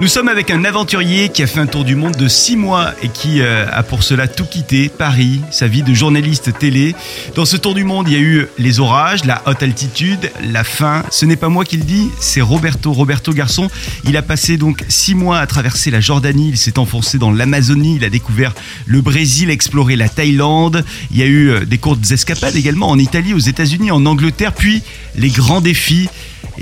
Nous sommes avec un aventurier qui a fait un tour du monde de six mois et qui euh, a pour cela tout quitté, Paris, sa vie de journaliste télé. Dans ce tour du monde, il y a eu les orages, la haute altitude, la faim. Ce n'est pas moi qui le dis, c'est Roberto. Roberto Garçon, il a passé donc six mois à traverser la Jordanie, il s'est enfoncé dans l'Amazonie, il a découvert le Brésil, exploré la Thaïlande. Il y a eu euh, des courtes escapades également en Italie, aux États-Unis, en Angleterre, puis les grands défis.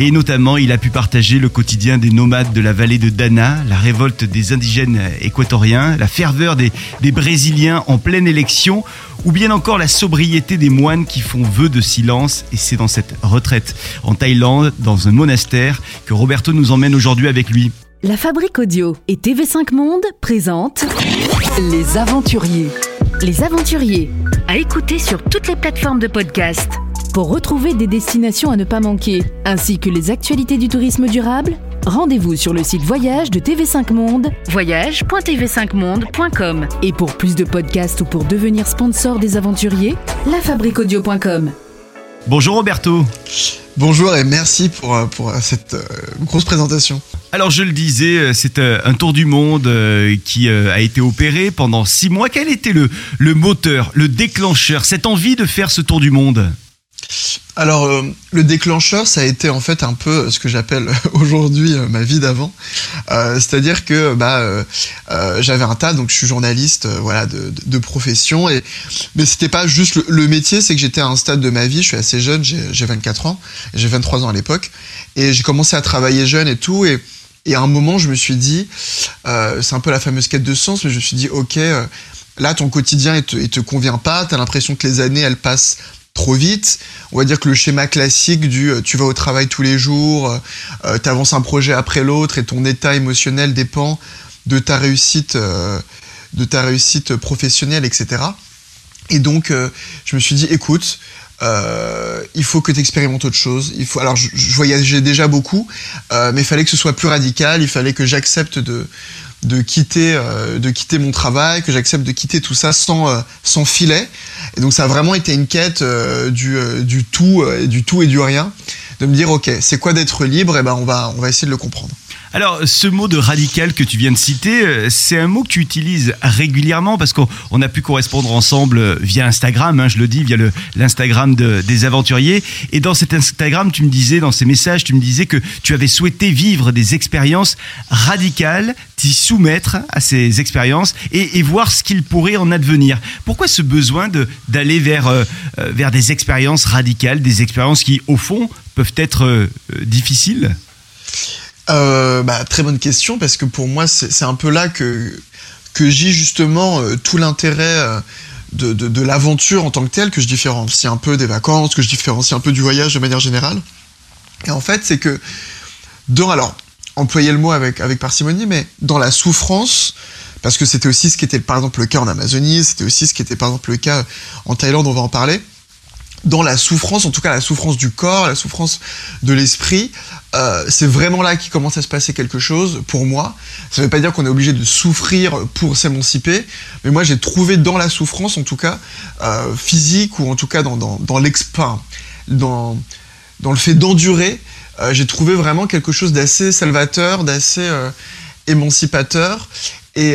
Et notamment, il a pu partager le quotidien des nomades de la vallée de Dana, la révolte des indigènes équatoriens, la ferveur des, Brésiliens en pleine élection, ou bien encore la sobriété des moines qui font vœu de silence. Et c'est dans cette retraite en Thaïlande, dans un monastère, que Roberto nous emmène aujourd'hui avec lui. La Fabrique Audio et TV5 Monde présentent Les Aventuriers. Les Aventuriers, à écouter sur toutes les plateformes de podcast. Pour retrouver des destinations à ne pas manquer, ainsi que les actualités du tourisme durable, rendez-vous sur le site voyage de TV5 Monde, voyage.tv5monde.com. Et pour plus de podcasts ou pour devenir sponsor des aventuriers, lafabriqueaudio.com. Bonjour Roberto. Bonjour et merci pour, euh, pour euh, cette euh, grosse présentation. Alors je le disais, c'est un tour du monde qui a été opéré pendant six mois. Quel était le, le moteur, le déclencheur, cette envie de faire ce tour du monde? Alors, euh, le déclencheur, ça a été en fait un peu ce que j'appelle aujourd'hui euh, ma vie d'avant. Euh, c'est-à-dire que bah, j'avais un tas, donc je suis journaliste, voilà, de, profession. Et mais c'était pas juste le, métier, c'est que j'étais à un stade de ma vie. Je suis assez jeune, j'ai 24 ans, j'ai 23 ans à l'époque, et j'ai commencé à travailler jeune et tout. Et, à un moment, je me suis dit, c'est un peu la fameuse quête de sens, mais je me suis dit, ok. Là, ton quotidien, il te, te convient pas. T'as l'impression que les années, elles passent trop vite. On va dire que le schéma classique du euh, tu vas au travail tous les jours, euh, euh, tu avances un projet après l'autre et ton état émotionnel dépend de ta réussite, de ta réussite professionnelle, etc. Et donc, je me suis dit, écoute, il faut que tu expérimentes autre chose. Il faut, alors, je, voyageais déjà beaucoup, mais il fallait que ce soit plus radical. Il fallait que j'accepte de, de quitter euh, de quitter mon travail, que j'accepte de quitter tout ça sans euh, sans filet. Et donc ça a vraiment été une quête euh, du du tout du tout et du rien, de me dire ok c'est quoi d'être libre? Et ben on va on va essayer de le comprendre. Alors, ce mot de radical que tu viens de citer, euh, c'est un mot que tu utilises régulièrement parce qu'on a pu correspondre ensemble euh, via Instagram, hein, je le dis, via l'Instagram des aventuriers. Et dans cet Instagram, tu me disais, dans ces messages, tu me disais que tu avais souhaité vivre des expériences radicales, t'y soumettre à ces expériences et, voir ce qu'il pourrait en advenir. Pourquoi ce besoin d'aller vers, euh, vers des expériences radicales, des expériences qui, au fond, peuvent être difficiles? Euh, bah, Très bonne question, parce que pour moi, c'est un peu là que, que j'ai justement euh, tout l'intérêt euh, de, de, l'aventure en tant que telle, que je différencie un peu des vacances, que je différencie un peu du voyage de manière générale. Et en fait, c'est que dans, alors, employer le mot avec, avec parcimonie, mais dans la souffrance, parce que c'était aussi ce qui était par exemple le cas en Amazonie, c'était aussi ce qui était par exemple le cas en Thaïlande, on va en parler, dans la souffrance, en tout cas la souffrance du corps, la souffrance de l'esprit, euh, c'est vraiment là qu'il commence à se passer quelque chose pour moi. Ça ne veut pas dire qu'on est obligé de souffrir pour s'émanciper, mais moi j'ai trouvé dans la souffrance, en tout cas euh, physique ou en tout cas dans, dans, dans dans, dans le fait d'endurer, euh, j'ai trouvé vraiment quelque chose d'assez salvateur, d'assez émancipateur. Et,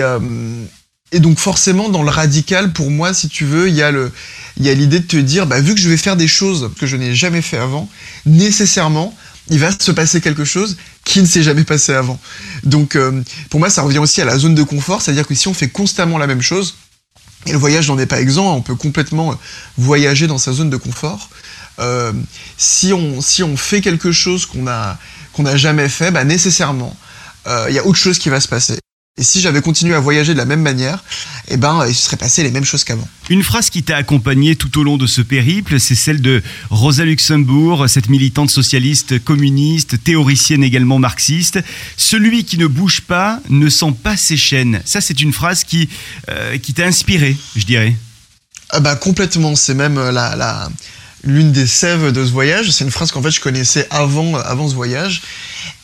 et donc forcément dans le radical, pour moi, si tu veux, il y a le il y a l'idée de te dire, bah, vu que je vais faire des choses que je n'ai jamais fait avant, nécessairement, il va se passer quelque chose qui ne s'est jamais passé avant. Donc, euh, pour moi, ça revient aussi à la zone de confort, c'est-à-dire que si on fait constamment la même chose, et le voyage n'en est pas exempt, on peut complètement voyager dans sa zone de confort. Euh, si, on, si on fait quelque chose qu'on a qu'on n'a jamais fait, bah nécessairement, euh, il y a autre chose qui va se passer. Et si j'avais continué à voyager de la même manière, eh ben, il se serait passé les mêmes choses qu'avant. Une phrase qui t'a accompagné tout au long de ce périple, c'est celle de Rosa Luxembourg, cette militante socialiste, communiste, théoricienne également marxiste. Celui qui ne bouge pas ne sent pas ses chaînes. Ça, c'est une phrase qui, euh, qui t'a inspiré, je dirais. Ah bah complètement. C'est même la, la l'une des sèves de ce voyage. C'est une phrase qu'en fait je connaissais avant, avant ce voyage.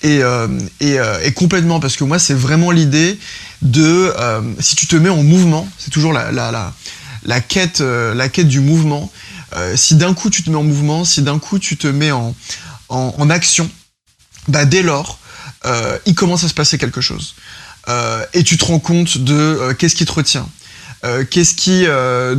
Et, euh, euh, et, complètement, parce que moi c'est vraiment l'idée de, euh, si tu te mets en mouvement, c'est toujours la, la, la, quête, la quête du mouvement, si d'un coup tu te mets en mouvement, si d'un coup tu te mets en, en, en action, bah dès lors, il commence à se passer quelque chose. et tu te rends compte de qu'est-ce qui te retient. Qu'est-ce qui,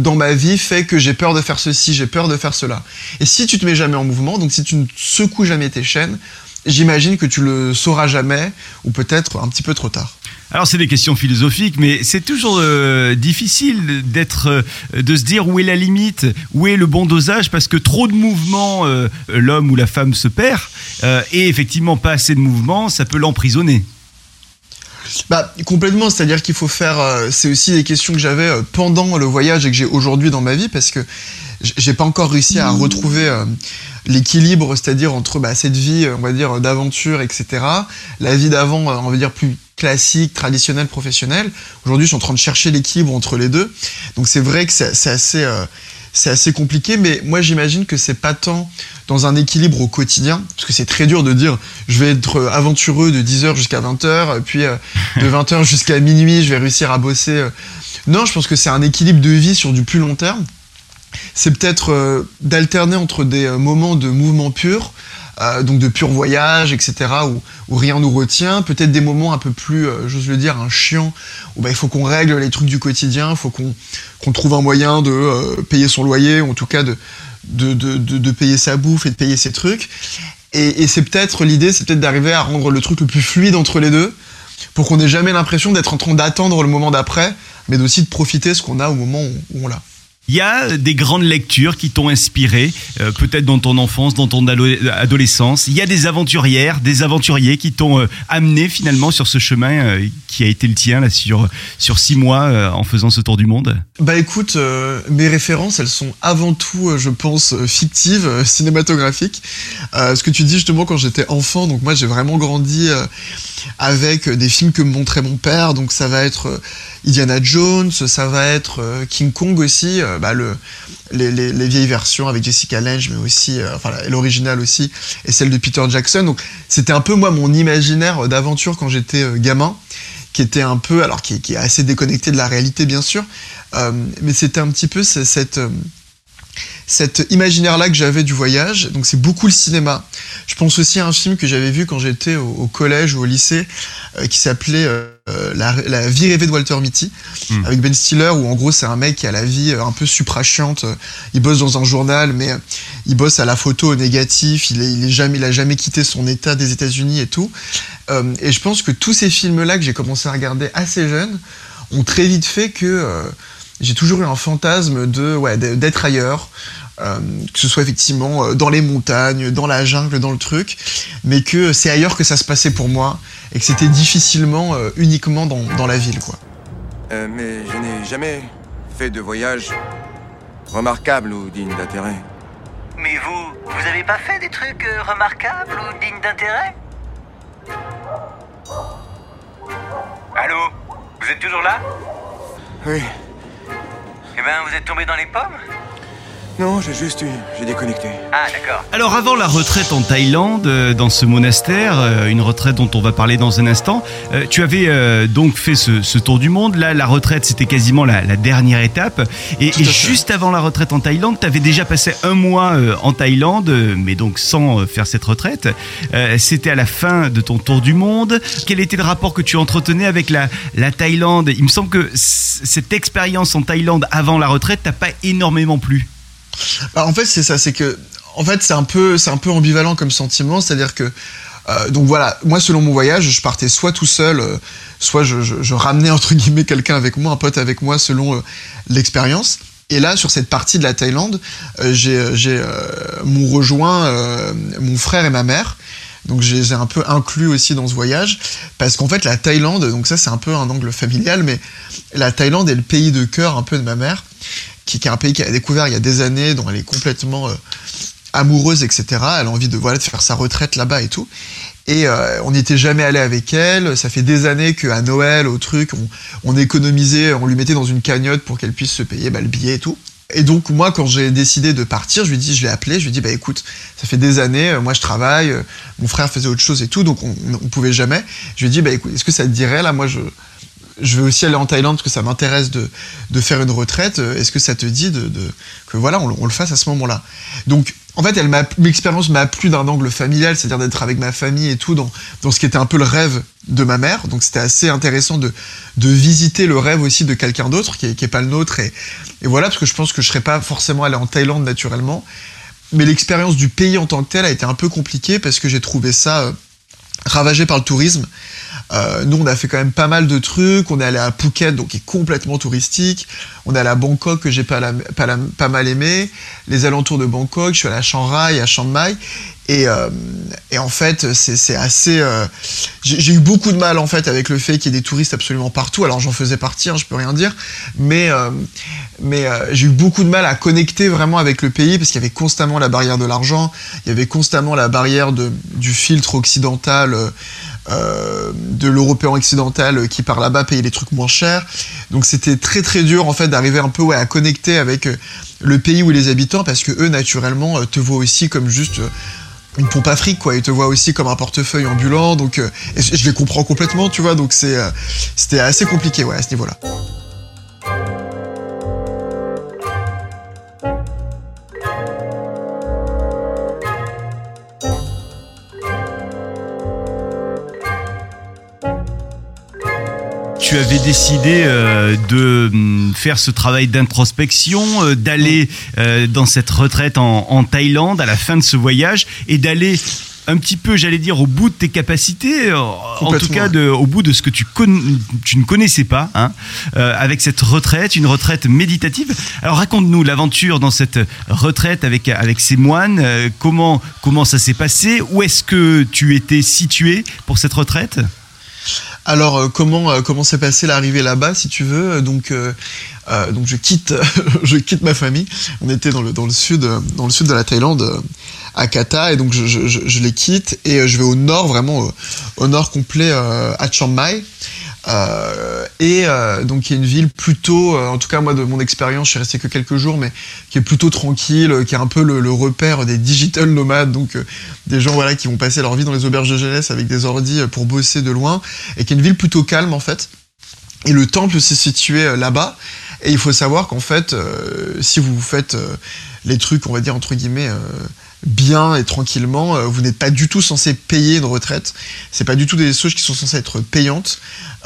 dans ma vie, fait que j'ai peur de faire ceci, j'ai peur de faire cela? Et si tu te mets jamais en mouvement, donc si tu ne secoues jamais tes chaînes, j'imagine que tu le sauras jamais, ou peut-être un petit peu trop tard. Alors c'est des questions philosophiques, mais c'est toujours euh, difficile d'être, euh, de se dire où est la limite, où est le bon dosage, parce que trop de mouvements, euh, l'homme ou la femme se perd, et effectivement pas assez de mouvements, ça peut l'emprisonner. Bah complètement, c'est-à-dire qu'il faut faire. c'est aussi des questions que j'avais pendant le voyage et que j'ai aujourd'hui dans ma vie, parce que j'ai pas encore réussi à retrouver l'équilibre, c'est-à-dire entre bah, cette vie, on va dire, d'aventure, etc., la vie d'avant, on va dire, plus classique, traditionnelle, professionnelle. Aujourd'hui, je suis en train de chercher l'équilibre entre les deux. Donc c'est vrai que c'est assez, euh, c'est assez compliqué, mais moi j'imagine que c'est pas tant dans un équilibre au quotidien, parce que c'est très dur de dire je vais être aventureux de 10h jusqu'à 20h, puis euh, de 20h jusqu'à minuit, je vais réussir à bosser. Euh. Non, je pense que c'est un équilibre de vie sur du plus long terme c'est peut-être euh, d'alterner entre des moments de mouvement pur, euh, donc de pur voyage, etc., où, rien nous retient, peut-être des moments un peu plus, j'ose le dire, un chiant, où bah, il faut qu'on règle les trucs du quotidien, il faut qu'on trouve un moyen de payer son loyer, ou en tout cas de, de, payer sa bouffe et de payer ses trucs. Et, c'est peut-être l'idée, c'est peut-être d'arriver à rendre le truc le plus fluide entre les deux, pour qu'on n'ait jamais l'impression d'être en train d'attendre le moment d'après, mais aussi de profiter ce qu'on a au moment où on l'a. Il y a des grandes lectures qui t'ont inspiré, euh, peut-être dans ton enfance, dans ton adolescence. Il y a des aventurières, des aventuriers qui t'ont euh, amené finalement sur ce chemin euh, qui a été le tien là sur sur six mois en faisant ce tour du monde? Bah écoute, mes références, elles sont avant tout, je pense, fictives, cinématographiques. ce que tu dis justement quand j'étais enfant, donc moi j'ai vraiment grandi avec des films que me montrait mon père, donc ça va être Indiana Jones, ça va être King Kong aussi bah, le, les, les, vieilles versions avec Jessica Lange, mais aussi, euh, enfin, l'original aussi, et celle de Peter Jackson. Donc, c'était un peu, moi, mon imaginaire d'aventure quand j'étais euh, gamin, qui était un peu, alors, qui, qui, est assez déconnecté de la réalité, bien sûr, euh, mais c'était un petit peu cette cet imaginaire-là que j'avais du voyage. Donc c'est beaucoup le cinéma. Je pense aussi à un film que j'avais vu quand j'étais au, collège ou au lycée, euh, qui s'appelait euh, la, vie rêvée de Walter Mitty, hmm. avec Ben Stiller, où en gros c'est un mec qui a la vie euh, un peu suprachiante. Il bosse dans un journal, mais il bosse à la photo au négatif. Il, est, jamais, il a jamais quitté son état des États-Unis et tout. et je pense que tous ces films-là que j'ai commencé à regarder assez jeune ont très vite fait que j'ai toujours eu un fantasme de ouais, d'être ailleurs, euh, que ce soit effectivement euh, dans les montagnes, dans la jungle, dans le truc, mais que c'est ailleurs que ça se passait pour moi et que c'était difficilement euh, uniquement dans, dans, la ville, quoi. mais je n'ai jamais fait de voyage remarquable ou digne d'intérêt. Mais vous, vous avez pas fait des trucs remarquables ou dignes d'intérêt? Allô? Vous êtes toujours là? Oui. Eh ben, vous êtes tombé dans les pommes? Non, j'ai juste eu, j'ai déconnecté. Ah, d'accord. Alors, avant la retraite en Thaïlande, euh, dans ce monastère, euh, une retraite dont on va parler dans un instant, euh, tu avais donc fait ce, tour du monde. Là, la retraite, c'était quasiment la, dernière étape. Et, juste avant la retraite en Thaïlande, tu avais déjà passé un mois en Thaïlande, mais donc sans faire cette retraite. c'était à la fin de ton tour du monde. Quel était le rapport que tu entretenais avec la, la Thaïlande? Il me semble que cette expérience en Thaïlande avant la retraite t'a pas énormément plu. Bah, en fait, c'est ça, c'est que, en fait, c'est un peu, c'est un peu ambivalent comme sentiment, c'est-à-dire que, euh, donc voilà, moi, selon mon voyage, je partais soit tout seul, euh, soit je, ramenais entre guillemets quelqu'un avec moi, un pote avec moi, selon euh, l'expérience. Et là, sur cette partie de la Thaïlande, j'ai, j'ai m'ont rejoint mon frère et ma mère. Donc je les ai un peu inclus aussi dans ce voyage parce qu'en fait la Thaïlande, donc ça c'est un peu un angle familial, mais la Thaïlande est le pays de cœur un peu de ma mère qui, est un pays qu'elle a découvert il y a des années, dont elle est complètement euh, amoureuse, etc. Elle a envie de, voilà, de faire sa retraite là-bas et tout. Et euh, on n'était jamais allé avec elle. Ça fait des années qu'à Noël, au truc, on, économisait, on lui mettait dans une cagnotte pour qu'elle puisse se payer bah, le billet et tout. Et donc moi, quand j'ai décidé de partir, je lui dis, je l'ai appelé, je lui dis, bah écoute, ça fait des années, euh, moi je travaille, mon frère faisait autre chose et tout, donc on, on pouvait jamais. Je lui dit, bah écoute, est-ce que ça te dirait là, moi je, je veux aussi aller en Thaïlande parce que ça m'intéresse de, faire une retraite. Est-ce que ça te dit de, que voilà, on, le fasse à ce moment-là? Donc en fait, elle l'expérience m'a plu d'un angle familial, c'est-à-dire d'être avec ma famille et tout, dans, dans ce qui était un peu le rêve de ma mère. Donc c'était assez intéressant de, de visiter le rêve aussi de quelqu'un d'autre, qui est, qui est pas le nôtre. Et, et voilà, parce que je pense que je serais pas forcément allé en Thaïlande naturellement. Mais l'expérience du pays en tant que tel a été un peu compliquée parce que j'ai trouvé ça euh, ravagé par le tourisme. Euh, nous, on a fait quand même pas mal de trucs. On est allé à Phuket, donc qui est complètement touristique. On est allé à Bangkok, que j'ai pas, mal aimé. Les alentours de Bangkok, je suis allé à Chiang Rai, à Chiang Mai. Et, euh, et en fait, c'est assez. euh, j'ai eu beaucoup de mal en fait avec le fait qu'il y ait des touristes absolument partout. Alors j'en faisais partie, hein, je peux rien dire, mais euh, mais euh, j'ai eu beaucoup de mal à connecter vraiment avec le pays parce qu'il y avait constamment la barrière de l'argent, il y avait constamment la barrière de, du filtre occidental. Euh, de l'européen occidental euh, qui par là-bas payait les trucs moins chers. Donc c'était très très dur en fait d'arriver un peu à connecter avec euh, le pays ou les habitants parce que eux naturellement te voient aussi comme juste une pompe afrique quoi, ils te voient aussi comme un portefeuille ambulant donc je les comprends complètement tu vois donc c'est c'était assez compliqué ouais à ce niveau-là. Tu avais décidé euh, de hum, faire ce travail d'introspection, euh, d'aller euh, dans cette retraite en, en Thaïlande à la fin de ce voyage et d'aller un petit peu, j'allais dire, au bout de tes capacités, en tout cas de, au bout de ce que tu, ne connaissais pas, hein, euh, avec cette retraite, une retraite méditative. Alors raconte-nous l'aventure dans cette retraite avec, avec ces moines, euh, comment, comment ça s'est passé, où est-ce que tu étais situé pour cette retraite? Alors euh, comment euh, comment s'est passé l'arrivée là-bas si tu veux donc euh, donc je quitte je quitte ma famille. On était dans le sud dans le sud de la Thaïlande à Kata et donc je, les quitte et je vais au nord vraiment au, nord complet à Chiang Mai Euh, et euh, donc y a une ville plutôt euh, en tout cas moi de mon expérience je suis resté que quelques jours mais qui est plutôt tranquille qui est un peu le, le repère des digital nomades donc euh, des gens voilà qui vont passer leur vie dans les auberges de jeunesse avec des ordis euh, pour bosser de loin et qui est une ville plutôt calme en fait. Et le temple s'est situé euh, là-bas. Et il faut savoir qu'en fait, si vous faites les trucs, on va dire entre guillemets, bien et tranquillement, euh, vous n'êtes pas du tout censé payer une retraite. C'est pas du tout des choses qui sont censées être payantes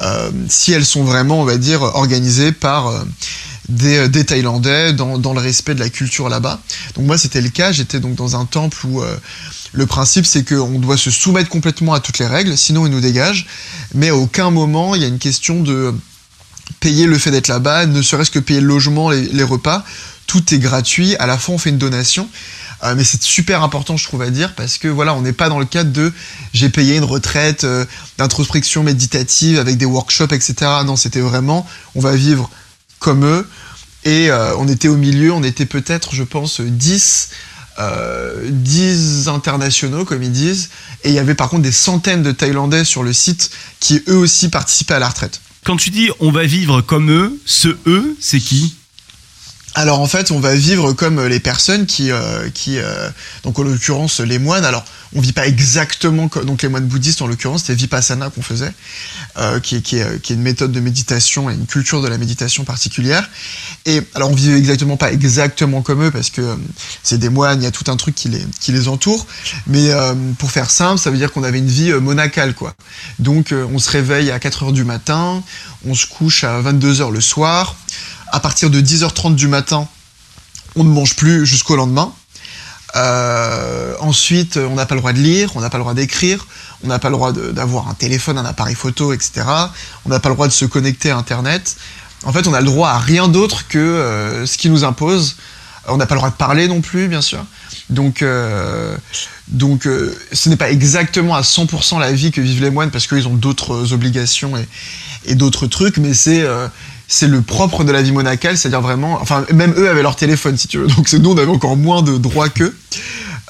euh, si elles sont vraiment, on va dire, organisées par euh, des, Thaïlandais dans, dans le respect de la culture là-bas. Donc moi, c'était le cas. J'étais donc dans un temple où le principe, c'est qu'on doit se soumettre complètement à toutes les règles, sinon ils nous dégagent. Mais à aucun moment, il y a une question de payer le fait d'être là-bas, ne serait-ce que payer le logement, les repas. Tout est gratuit. À la fin, on fait une donation. Euh, mais c'est super important, je trouve, à dire, parce que voilà, on n'est pas dans le cadre de j'ai payé une retraite euh, d'introspection méditative avec des workshops, etc. Non, c'était vraiment on va vivre comme eux. Et euh, on était au milieu, on était peut-être, je pense, 10, euh, 10 internationaux, comme ils disent. Et il y avait par contre des centaines de Thaïlandais sur le site qui eux aussi participaient à la retraite. Quand tu dis on va vivre comme eux, ce eux, c'est qui? Alors en fait, on va vivre comme les personnes qui, euh, qui euh, donc en l'occurrence les moines. Alors on vit pas exactement comme donc les moines bouddhistes en l'occurrence, c'était vipassana qu'on faisait, euh, qui, est, une méthode de méditation et une culture de la méditation particulière. Et alors on vit exactement pas exactement comme eux parce que euh, c'est des moines, il y a tout un truc qui les, qui les entoure. Mais pour faire simple, ça veut dire qu'on avait une vie monacale quoi. Donc on se réveille à 4 heures du matin, on se couche à 22 heures le soir. À partir de 10h30 du matin, on ne mange plus jusqu'au lendemain. Euh, ensuite, on n'a pas le droit de lire, on n'a pas le droit d'écrire, on n'a pas le droit d'avoir un téléphone, un appareil photo, etc. On n'a pas le droit de se connecter à Internet. En fait, on a le droit à rien d'autre que euh, ce qui nous impose. On n'a pas le droit de parler non plus, bien sûr. Donc, euh, ce n'est pas exactement à 100% la vie que vivent les moines parce qu'ils ont d'autres obligations et, et d'autres trucs, mais c'est c'est le propre de la vie monacale, c'est-à-dire vraiment, enfin même eux avaient leur téléphone si tu veux, donc nous on avait encore moins de droits qu'eux.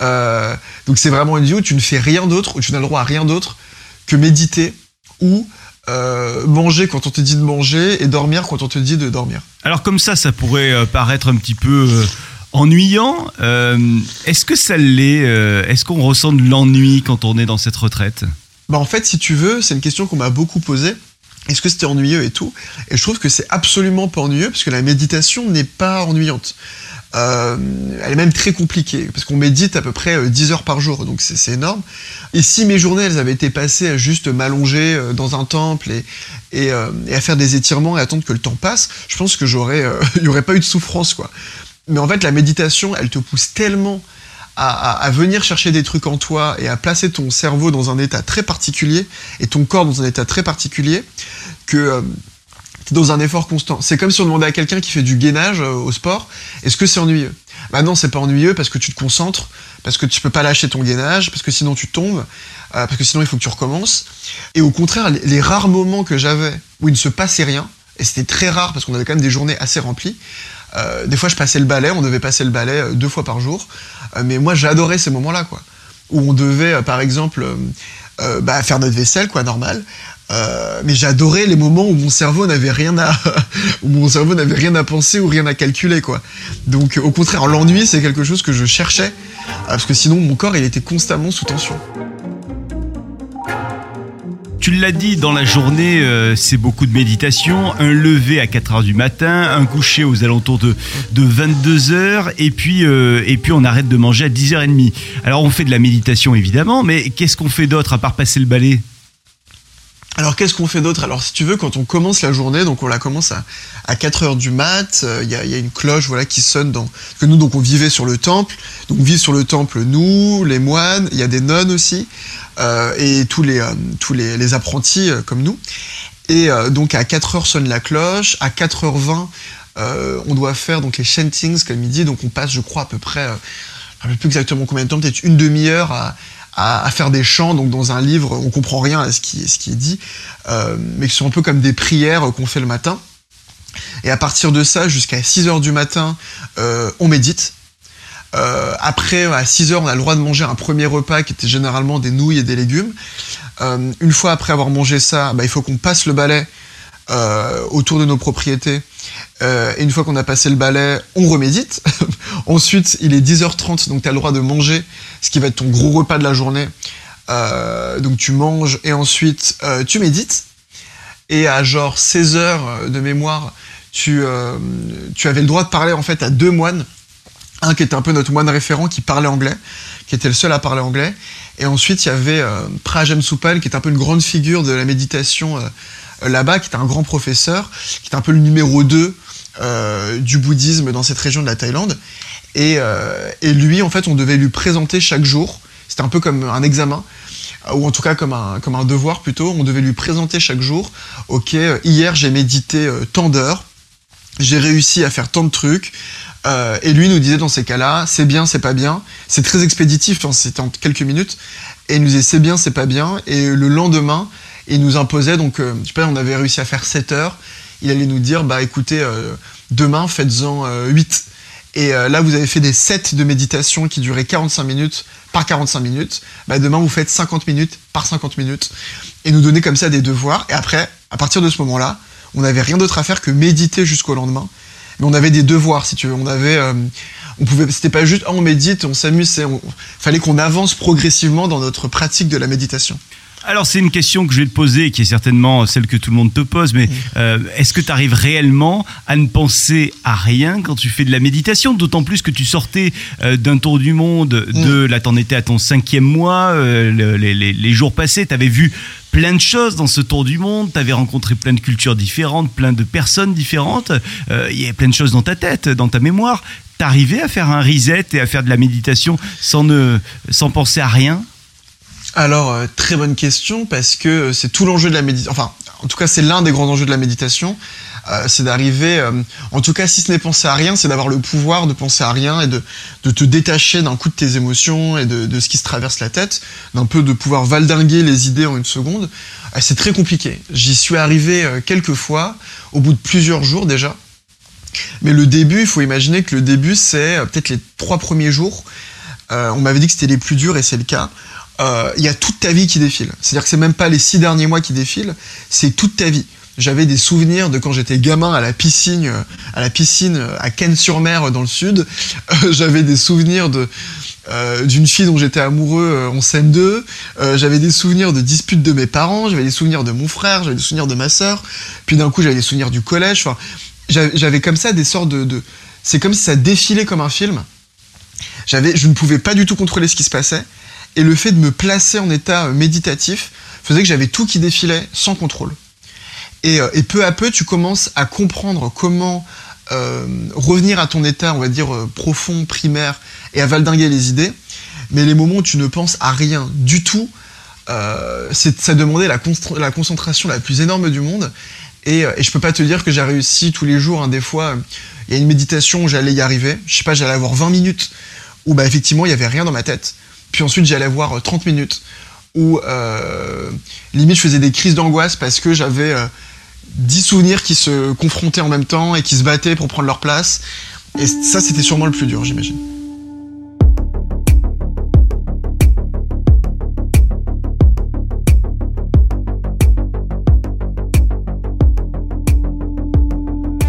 Euh, donc c'est vraiment une vie où tu ne fais rien d'autre, où tu n'as le droit à rien d'autre que méditer ou euh, manger quand on te dit de manger et dormir quand on te dit de dormir. Alors comme ça, ça pourrait euh, paraître un petit peu euh, ennuyant. Est-ce que ça l'est Est-ce qu'on ressent de l'ennui quand on est dans cette retraite? Bah en fait, si tu veux, c'est une question qu'on m'a beaucoup posée. Est-ce que c'était ennuyeux et tout? Et je trouve que c'est absolument pas ennuyeux parce que la méditation n'est pas ennuyante. Euh, elle est même très compliquée, parce qu'on médite à peu près euh, 10 heures par jour, donc c'est énorme. Et si mes journées, elles avaient été passées à juste m'allonger euh, dans un temple et, euh, à faire des étirements et attendre que le temps passe, je pense que j'aurais, euh, il y aurait pas eu de souffrance, quoi. Mais en fait, la méditation, elle te pousse tellement à, venir chercher des trucs en toi et à placer ton cerveau dans un état très particulier et ton corps dans un état très particulier que euh, t'es dans un effort constant. C'est comme si on demandait à quelqu'un qui fait du gainage euh, au sport, est-ce que c'est ennuyeux? Bah non, c'est pas ennuyeux parce que tu te concentres, parce que tu peux pas lâcher ton gainage, parce que sinon tu tombes, euh, parce que sinon il faut que tu recommences. Et au contraire, les rares moments que j'avais où il ne se passait rien, et c'était très rare parce qu'on avait quand même des journées assez remplies, euh, des fois je passais le balai, on devait passer le balai euh, deux fois par jour, Euh, mais moi j'adorais ces moments-là, quoi. Où on devait, par exemple, bah, faire notre vaisselle, quoi, normal. Mais j'adorais les moments où mon cerveau n'avait rien à où mon cerveau n'avait rien à penser ou rien à calculer quoi. Donc au contraire l'ennui c'est quelque chose que je cherchais parce que sinon mon corps il était constamment sous tension. Tu l'as dit, dans la journée, euh, c'est beaucoup de méditation, un lever à 4 heures du matin, un coucher aux alentours de, de 22 heures, et puis, euh, et puis on arrête de manger à 10h30. Alors on fait de la méditation évidemment, mais qu'est-ce qu'on fait d'autre à part passer le balai? Alors qu'est-ce qu'on fait d'autre? Alors si tu veux quand on commence la journée donc on la commence à, à 4 heures du mat, euh, il y, a, une cloche voilà qui sonne dans que nous donc on vivait sur le temple. Donc on vit sur le temple nous les moines il y a des nonnes aussi euh, et tous les euh, tous les, les apprentis comme nous. Et donc à 4 heures sonne la cloche à 4h20 euh, on doit faire donc les chantings comme il dit. Donc on passe je crois à peu près je ne sais plus exactement combien de temps? Peut-être une demi-heure à, à, faire des chants donc dans un livre on comprend rien à ce qui, est dit euh, mais qui sont un peu comme des prières qu'on fait le matin et à partir de ça jusqu'à 6 heures du matin euh, on médite euh, après, à 6 heures, on a le droit de manger un premier repas qui était généralement des nouilles et des légumes. Une fois après avoir mangé ça, bah, il faut qu'on passe le balai euh, autour de nos propriétés. Euh, et une fois qu'on a passé le balai, on remédite. Ensuite, il est 10h30, donc tu as le droit de manger ce qui va être ton gros repas de la journée. Euh, donc tu manges et ensuite tu médites. Et à genre 16 heures de mémoire, tu, tu avais le droit de parler en fait à deux moines un qui était un peu notre moine référent qui parlait anglais, qui était le seul à parler anglais. Et ensuite, il y avait Prajem Supal, qui est un peu une grande figure de la méditation là-bas, qui était un grand professeur, qui était un peu le numéro 2 euh, du bouddhisme dans cette région de la Thaïlande. Et, euh, et lui, en fait, on devait lui présenter chaque jour, c'était un peu comme un examen, ou en tout cas comme un, comme un devoir plutôt, on devait lui présenter chaque jour, ok, euh, hier j'ai médité tant d'heures, j'ai réussi à faire tant de trucs, et lui nous disait dans ces cas-là, c'est bien, c'est pas bien. C'est très expéditif, enfin, c'était en quelques minutes. Et il nous disait c'est bien, c'est pas bien. Et le lendemain, il nous imposait, donc, euh, je sais pas, on avait réussi à faire 7 heures. Il allait nous dire, bah écoutez, euh, demain, faites-en euh, 8. Et euh, là, vous avez fait des sets de méditation qui duraient 45 minutes par 45 minutes. Bah, demain, vous faites 50 minutes par 50 minutes. Et nous donner comme ça des devoirs. Et après, à partir de ce moment-là, on n'avait rien d'autre à faire que méditer jusqu'au lendemain mais on avait des devoirs si tu veux on avait on pouvait c'était pas juste ah, on médite on s'amuse on fallait qu'on avance progressivement dans notre pratique de la méditation Alors c'est une question que je vais te poser, qui est certainement celle que tout le monde te pose, mais euh, est-ce que tu arrives réellement à ne penser à rien quand tu fais de la méditation? D'autant plus que tu sortais euh, d'un tour du monde, de là t'en étais à ton cinquième mois, euh, le- les, les- les jours passés, tu avais vu plein de choses dans ce tour du monde, tu avais rencontré plein de cultures différentes, plein de personnes différentes, euh, il y avait plein de choses dans ta tête, dans ta mémoire. T'arrivais à faire un reset et à faire de la méditation sans, ne, sans penser à rien? Alors euh, très bonne question parce que euh, c'est tout l'enjeu de la méditation enfin en tout cas c'est l'un des grands enjeux de la méditation euh, c'est d'arriver en tout cas si ce n'est penser à rien c'est d'avoir le pouvoir de penser à rien et de, de te détacher d'un coup de tes émotions et de, de ce qui se traverse la tête d'un peu de pouvoir valdinguer les idées en une seconde c'est très compliqué j'y suis arrivé quelques fois au bout de plusieurs jours déjà mais le début, il faut imaginer que le début, c'est peut-être les trois premiers jours. On m'avait dit que c'était les plus durs et c'est le cas. Euh, Il y a toute ta vie qui défile. C'est-à-dire que c'est même pas les six derniers mois qui défilent, c'est toute ta vie. J'avais des souvenirs de quand j'étais gamin à la piscine, à la piscine à Cannes-sur-Mer dans le sud. Euh, J'avais des souvenirs de euh, d'une fille dont j'étais amoureux en scène 2. Euh, j'avais des souvenirs de disputes de mes parents. J'avais des souvenirs de mon frère. J'avais des souvenirs de ma sœur. Puis d'un coup, j'avais des souvenirs du collège. J'avais comme ça des sortes de, de c'est comme si ça défilait comme un film. Je ne pouvais pas du tout contrôler ce qui se passait. Et le fait de me placer en état euh, méditatif faisait que j'avais tout qui défilait sans contrôle. Et, euh, et, peu à peu, tu commences à comprendre comment euh, revenir à ton état, on va dire, profond, primaire, et à valdinguer les idées. Mais les moments où tu ne penses à rien du tout, euh, ça demandait la, la, concentration la plus énorme du monde. Et, et je peux pas te dire que j'ai réussi tous les jours. Hein, des fois, il y a une méditation où j'allais y arriver. Je sais pas, j'allais avoir 20 minutes où bah, effectivement il y avait rien dans ma tête. Puis ensuite j'allais avoir 30 minutes où euh, limite je faisais des crises d'angoisse parce que j'avais euh, 10 souvenirs qui se confrontaient en même temps et qui se battaient pour prendre leur place. Et ça c'était sûrement le plus dur j'imagine.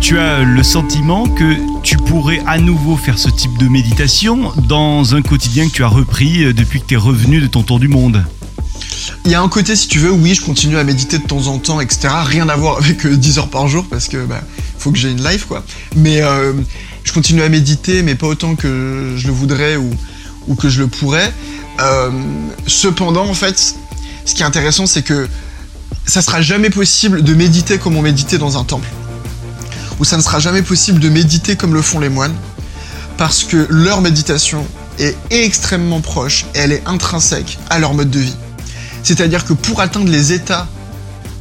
Tu as le sentiment que tu pourrais à nouveau faire ce type de méditation dans un quotidien que tu as repris depuis que tu es revenu de ton tour du monde? Il y a un côté, si tu veux, oui, je continue à méditer de temps en temps, etc. Rien à voir avec euh, 10 heures par jour parce que bah, faut que j'ai une life, quoi. Mais euh, je continue à méditer, mais pas autant que je le voudrais ou, que je le pourrais. Euh, cependant, en fait, ce qui est intéressant, c'est que ça sera jamais possible de méditer comme on méditait dans un temple. Ou ça ne sera jamais possible de méditer comme le font les moines. Parce que leur méditation est extrêmement proche et elle est intrinsèque à leur mode de vie. C'est-à-dire que pour atteindre les états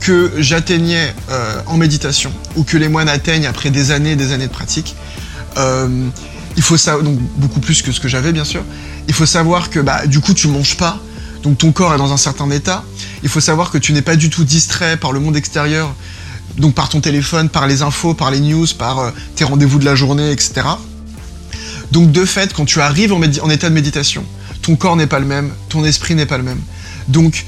que j'atteignais euh, en méditation, ou que les moines atteignent après des années et des années de pratique, euh, il faut savoir, donc beaucoup plus que ce que j'avais bien sûr, il faut savoir que bah, du coup tu manges pas, donc ton corps est dans un certain état, il faut savoir que tu n'es pas du tout distrait par le monde extérieur, donc par ton téléphone, par les infos, par les news, par euh, tes rendez-vous de la journée, etc. Donc de fait, quand tu arrives en, état de méditation, ton corps n'est pas le même, ton esprit n'est pas le même. Donc,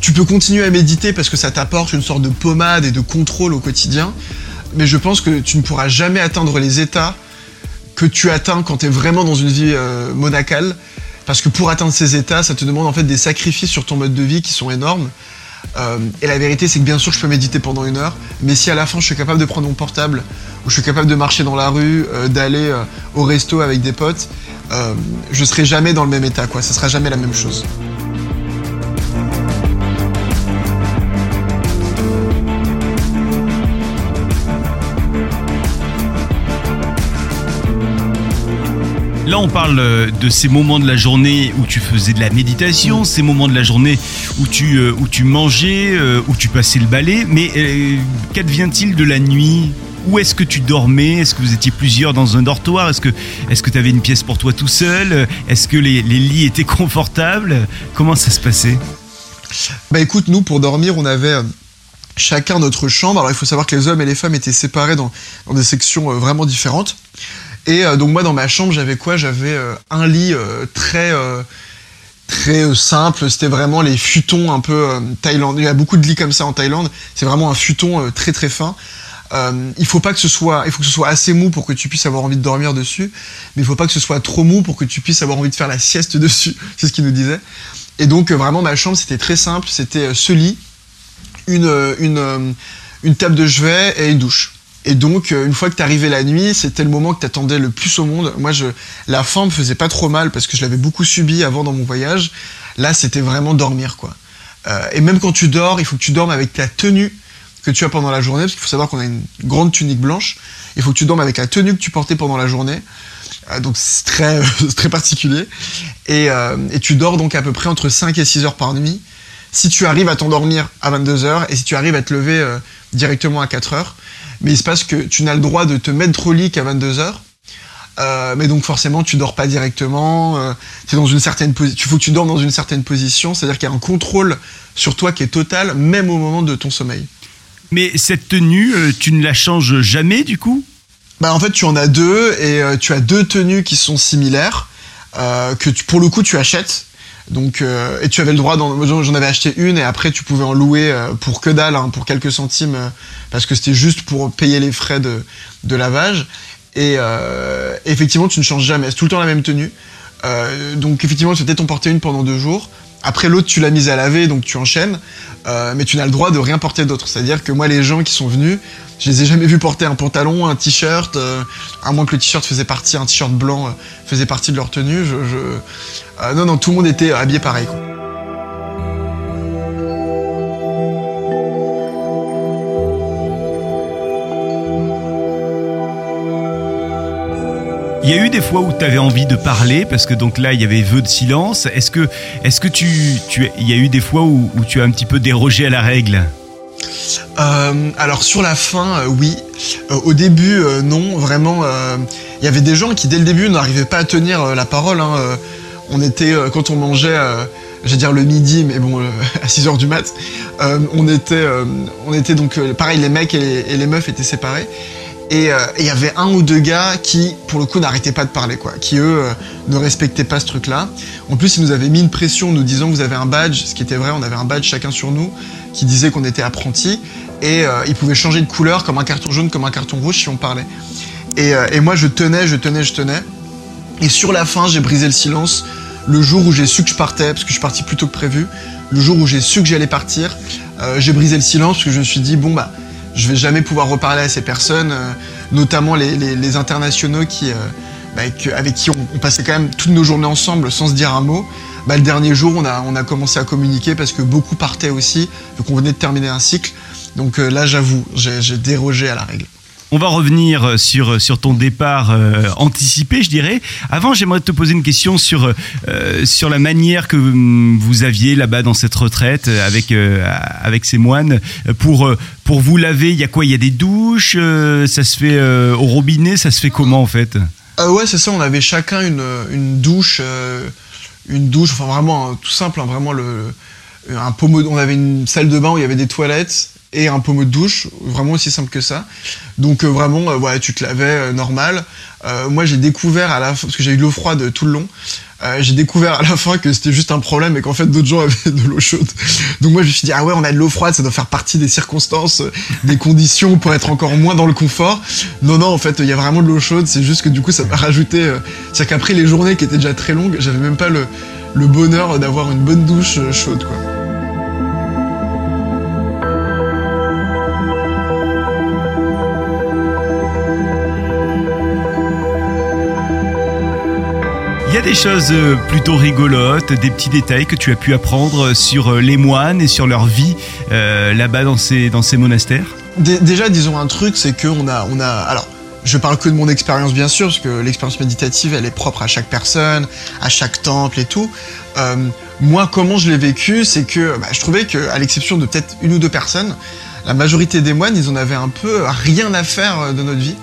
tu peux continuer à méditer parce que ça t'apporte une sorte de pommade et de contrôle au quotidien, mais je pense que tu ne pourras jamais atteindre les états que tu atteins quand tu es vraiment dans une vie euh, monacale, parce que pour atteindre ces états, ça te demande en fait des sacrifices sur ton mode de vie qui sont énormes. Euh, et la vérité, c'est que bien sûr, je peux méditer pendant une heure, mais si à la fin, je suis capable de prendre mon portable, ou je suis capable de marcher dans la rue, euh, d'aller euh, au resto avec des potes, je serai jamais dans le même état, quoi. Ça sera jamais la même chose. Là, on parle de ces moments de la journée où tu faisais de la méditation, mmh. ces moments de la journée où tu, euh, où tu mangeais, euh, où tu passais le balai. Mais euh, qu'advient-il de la nuit? Où est-ce que tu dormais? Est-ce que vous étiez plusieurs dans un dortoir? Est-ce que est-ce que tu avais une pièce pour toi tout seul? Est-ce que les, les, lits étaient confortables? Comment ça se passait? Bah écoute, nous pour dormir, on avait chacun notre chambre. Alors il faut savoir que les hommes et les femmes étaient séparés dans, dans des sections vraiment différentes. Et euh, donc moi dans ma chambre j'avais quoi? J'avais euh, un lit euh, très très simple. C'était vraiment les futons un peu thaïlandais. Il y a beaucoup de lits comme ça en Thaïlande. C'est vraiment un futon très très fin. Il faut pas que ce soit, assez mou pour que tu puisses avoir envie de dormir dessus, mais il faut pas que ce soit trop mou pour que tu puisses avoir envie de faire la sieste dessus. C'est ce qu'il nous disait. Et donc vraiment ma chambre c'était très simple, c'était ce lit, une une une table de chevet et une douche. Et donc, euh, une fois que t'arrivais la nuit, c'était le moment que t'attendais le plus au monde. Moi, je, la faim me faisait pas trop mal parce que je l'avais beaucoup subi avant dans mon voyage. Là, c'était vraiment dormir, quoi. Euh, et même quand tu dors, il faut que tu dormes avec ta tenue que tu as pendant la journée, parce qu'il faut savoir qu'on a une grande tunique blanche. Il faut que tu dormes avec la tenue que tu portais pendant la journée. Euh, donc c'est très, particulier. Et, et tu dors donc à peu près entre 5 et 6 heures par nuit. Si tu arrives à t'endormir à 22 heures et si tu arrives à te lever directement à 4 heures, mais il se passe que tu n'as le droit de te mettre au lit qu'à 22 heures. Euh, mais donc forcément tu dors pas directement, euh, es dans une certaine position, il faut que tu dormes dans une certaine position, c'est-à-dire qu'il y a un contrôle sur toi qui est total, même au moment de ton sommeil. Mais cette tenue, euh, tu ne la changes jamais du coup? Bah en fait tu en as deux et euh, tu as deux tenues qui sont similaires que tu, pour le coup tu achètes. Donc euh, et tu avais le droit j'en avais acheté une et après tu pouvais en louer euh, pour que dalle hein, pour quelques centimes euh, parce que c'était juste pour payer les frais de, lavage. Et effectivement tu ne changes jamais. C'est tout le temps la même tenue. Donc effectivement tu peut-être porter une pendant deux jours après l'autre, tu l'as mise à laver, donc tu enchaînes, euh, mais tu n'as le droit de rien porter d'autre. C'est-à-dire que moi, les gens qui sont venus, je les ai jamais vus porter un pantalon, un t-shirt, euh, à moins que le t-shirt faisait partie, un t-shirt blanc euh, faisait partie de leur tenue. Je, je- non, non, tout le monde était habillé pareil. Quoi. Il y a eu des fois où tu avais envie de parler parce que donc là il y avait vœu de silence. Est-ce que tu tu y a eu des fois où, tu as un petit peu dérogé à la règle? Euh, alors sur la fin, euh, oui. Euh, au début, non. Vraiment, il y avait des gens qui dès le début n'arrivaient pas à tenir la parole. hein. On était quand on mangeait, vais dire le midi, mais bon, à 6 heures du mat. on était, on était donc pareil. Les mecs et les meufs étaient séparés. Et euh, et il y avait un ou deux gars qui, pour le coup, n'arrêtaient pas de parler, quoi. Qui eux euh, ne respectaient pas ce truc-là. En plus, ils nous avaient mis une pression, nous disant vous avez un badge, ce qui était vrai. On avait un badge chacun sur nous qui disait qu'on était apprentis et euh, il pouvait changer de couleur comme un carton jaune, comme un carton rouge si on parlait. Et, et moi je tenais, je tenais, je tenais. Et sur la fin, j'ai brisé le silence le jour où j'ai su que je partais, parce que je suis parti plus tôt que prévu. Le jour où j'ai su que j'allais partir, j'ai brisé le silence parce que je me suis dit bon bah je vais jamais pouvoir reparler à ces personnes, euh, notamment les, les- internationaux qui, euh, bah, avec qui on, on passait quand même toutes nos journées ensemble sans se dire un mot. Bah, le dernier jour, on a, commencé à communiquer parce que beaucoup partaient aussi, vu qu'on venait de terminer un cycle. Donc euh, là, j'avoue, j'ai dérogé à la règle. On va revenir sur, sur ton départ euh, anticipé, je dirais. Avant, j'aimerais te poser une question sur, euh, sur la manière que hum, vous aviez là-bas dans cette retraite euh, avec, euh, avec ces moines. Pour, euh, pour vous laver, il y a quoi? Il y a des douches euh, Ça se fait euh, au robinet? Ça se fait comment en fait? Euh, ouais, c'est ça, on avait chacun une, une douche, euh, une douche, enfin vraiment tout simple, hein, vraiment le, un pommeau, on avait une salle de bain où il y avait des toilettes et un pommeau de douche, vraiment aussi simple que ça. Donc euh, vraiment, euh, tu te lavais euh, normal. Moi, j'ai découvert à la fin, parce que j'ai eu de l'eau froide tout le long, j'ai découvert à la fin que c'était juste un problème et qu'en fait d'autres gens avaient de l'eau chaude. Donc moi, je me suis dit, ah ouais, on a de l'eau froide, ça doit faire partie des circonstances, des conditions pour être encore moins dans le confort. Non, non, en fait, il y a vraiment de l'eau chaude, c'est juste que du coup, ça m'a rajouté. C'est-à-dire qu'après les journées qui étaient déjà très longues, j'avais même pas le, bonheur d'avoir une bonne douche chaude. Il y a des choses euh, plutôt rigolotes, des petits détails que tu as pu apprendre sur euh, les moines et sur leur vie euh, là-bas dans ces, dans ces monastères? Dé- déjà, disons un truc, c'est qu'on a, on a, alors, je parle que de mon expérience bien sûr, parce que l'expérience méditative, elle est propre à chaque personne, à chaque temple et tout. Euh, moi, comment je l'ai vécu, c'est que bah, je trouvais que, à l'exception de peut-être une ou deux personnes, la majorité des moines, ils en avaient un peu rien à faire euh, de notre vie.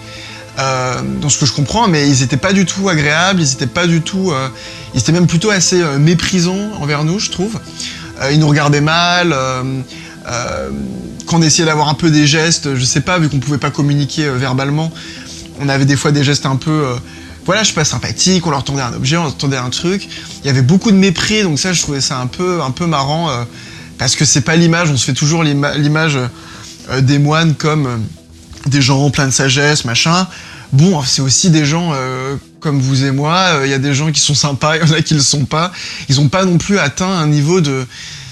Euh, dans ce que je comprends, mais ils étaient pas du tout agréables, ils étaient pas du tout, euh, ils étaient même plutôt assez euh, méprisants envers nous, je trouve. Ils nous regardaient mal. quand on essayait d'avoir un peu des gestes, je sais pas, vu qu'on pouvait pas communiquer verbalement, on avait des fois des gestes un peu, voilà, je sais pas, sympathiques, on leur tendait un objet, on leur tendait un truc. Il y avait beaucoup de mépris, donc ça, je trouvais ça un peu, un peu marrant, parce que c'est pas l'image, on se fait toujours l'ima- l'image des moines comme des gens pleins de sagesse, machin. Bon, c'est aussi des gens euh, comme vous et moi. euh, Il y a des gens qui sont sympas, il y en a qui le sont pas. Ils ont pas non plus atteint un niveau de,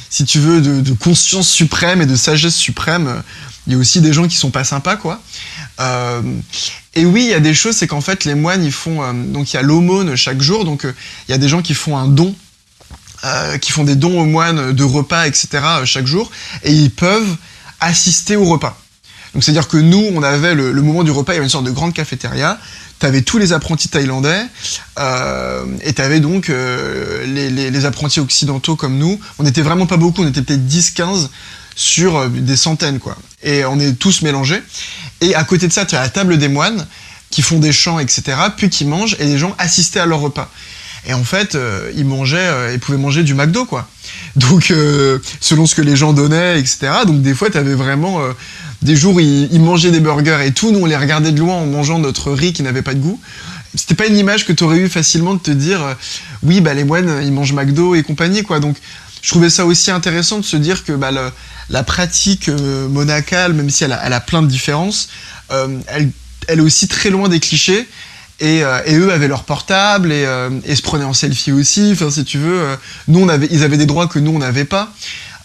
si tu veux, de, conscience suprême et de sagesse suprême. Il y a aussi des gens qui sont pas sympas, quoi. Euh, et oui, il y a des choses, c'est qu'en fait, les moines, ils font. euh, donc, il y a l'aumône chaque jour. Donc, euh, il y a des gens qui font un don, euh, qui font des dons aux moines de repas, etc. euh, chaque jour. Et ils peuvent assister au repas. Donc, c'est-à-dire que nous, on avait le, moment du repas, il y avait une sorte de grande cafétéria. T'avais tous les apprentis thaïlandais euh, et t'avais donc euh, les, les, les apprentis occidentaux comme nous. On était vraiment pas beaucoup, on était peut-être 10-15 sur euh, des centaines, quoi. Et on est tous mélangés. Et à côté de ça, tu as la table des moines qui font des chants, etc., puis qui mangent, et les gens assistaient à leur repas. Et en fait, euh, ils mangeaient, euh, ils pouvaient manger du McDo, quoi. Donc, euh, selon ce que les gens donnaient, etc. Donc, des fois, t'avais vraiment des jours ils, mangeaient des burgers et tout. Nous, on les regardait de loin en mangeant notre riz qui n'avait pas de goût. C'était pas une image que t'aurais eu facilement de te dire, euh, oui, bah les moines, ils mangent McDo et compagnie, quoi. Donc, je trouvais ça aussi intéressant de se dire que bah, la pratique euh, monacale, même si elle a, plein de différences, euh, elle, est aussi très loin des clichés. Et, eux avaient leur portable et, se prenaient en selfie aussi. Enfin, si tu veux, nous, ils avaient des droits que nous, on n'avait pas.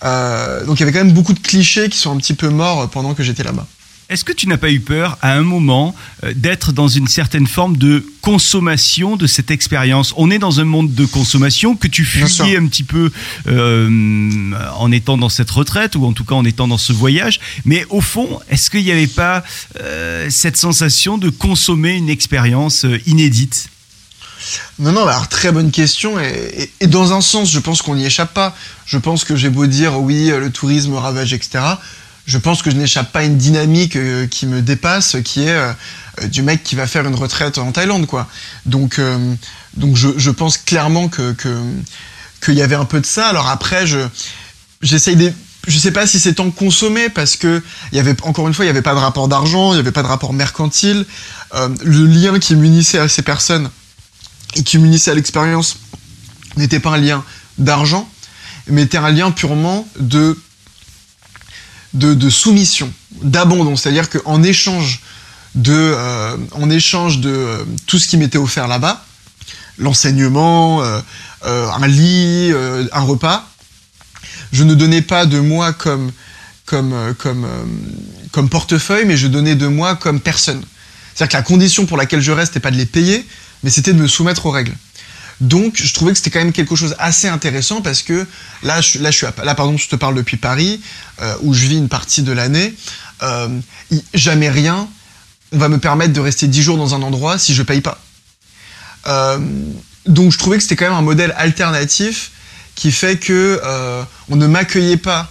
Euh, donc il y avait quand même beaucoup de clichés qui sont un petit peu morts pendant que j'étais là-bas. Est-ce que tu n'as pas eu peur à un moment euh, d'être dans une certaine forme de consommation de cette expérience? On est dans un monde de consommation que tu fuyais un petit peu euh, en étant dans cette retraite ou en tout cas en étant dans ce voyage. Mais au fond, est-ce qu'il n'y avait pas euh, cette sensation de consommer une expérience inédite? Non, non, alors très bonne question. Et, dans un sens, je pense qu'on n'y échappe pas. Je pense que j'ai beau dire oui, euh, le tourisme ravage, etc. Je pense que je n'échappe pas à une dynamique euh, qui me dépasse, qui est euh, du mec qui va faire une retraite en Thaïlande, quoi. Donc, donc je, pense clairement que qu'il y avait un peu de ça. Alors après, je j'essaye des je sais pas si c'est tant consommé parce que il y avait encore une fois il y avait pas de rapport d'argent, il y avait pas de rapport mercantile. Le lien qui m'unissait à ces personnes et qui m'unissait à l'expérience n'était pas un lien d'argent, mais était un lien purement de soumission, d'abandon. C'est-à-dire qu'en échange de euh, en échange de euh, tout ce qui m'était offert là-bas, l'enseignement, euh, un lit, un repas, je ne donnais pas de moi comme comme comme comme portefeuille, mais je donnais de moi comme personne. C'est-à-dire que la condition pour laquelle je reste n'est pas de les payer, mais c'était de me soumettre aux règles. Donc, je trouvais que c'était quand même quelque chose assez intéressant parce que là, je, là, je suis à- là, pardon, je te parle depuis Paris, euh, où je vis une partie de l'année. Euh, jamais rien va me permettre de rester 10 jours dans un endroit si je paye pas. Euh, donc, je trouvais que c'était quand même un modèle alternatif qui fait que on ne m'accueillait pas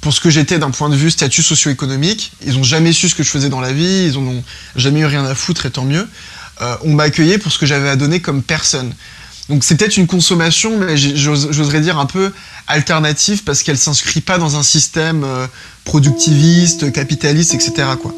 pour ce que j'étais d'un point de vue statut socio-économique. Ils ont jamais su ce que je faisais dans la vie, ils en ont jamais eu rien à foutre et tant mieux. Euh, on m'accueillait pour ce que j'avais à donner comme personne. Donc c'est peut-être une consommation, mais j'oserais dire un peu alternative parce qu'elle s'inscrit pas dans un système euh, productiviste, capitaliste, etc. Quoi.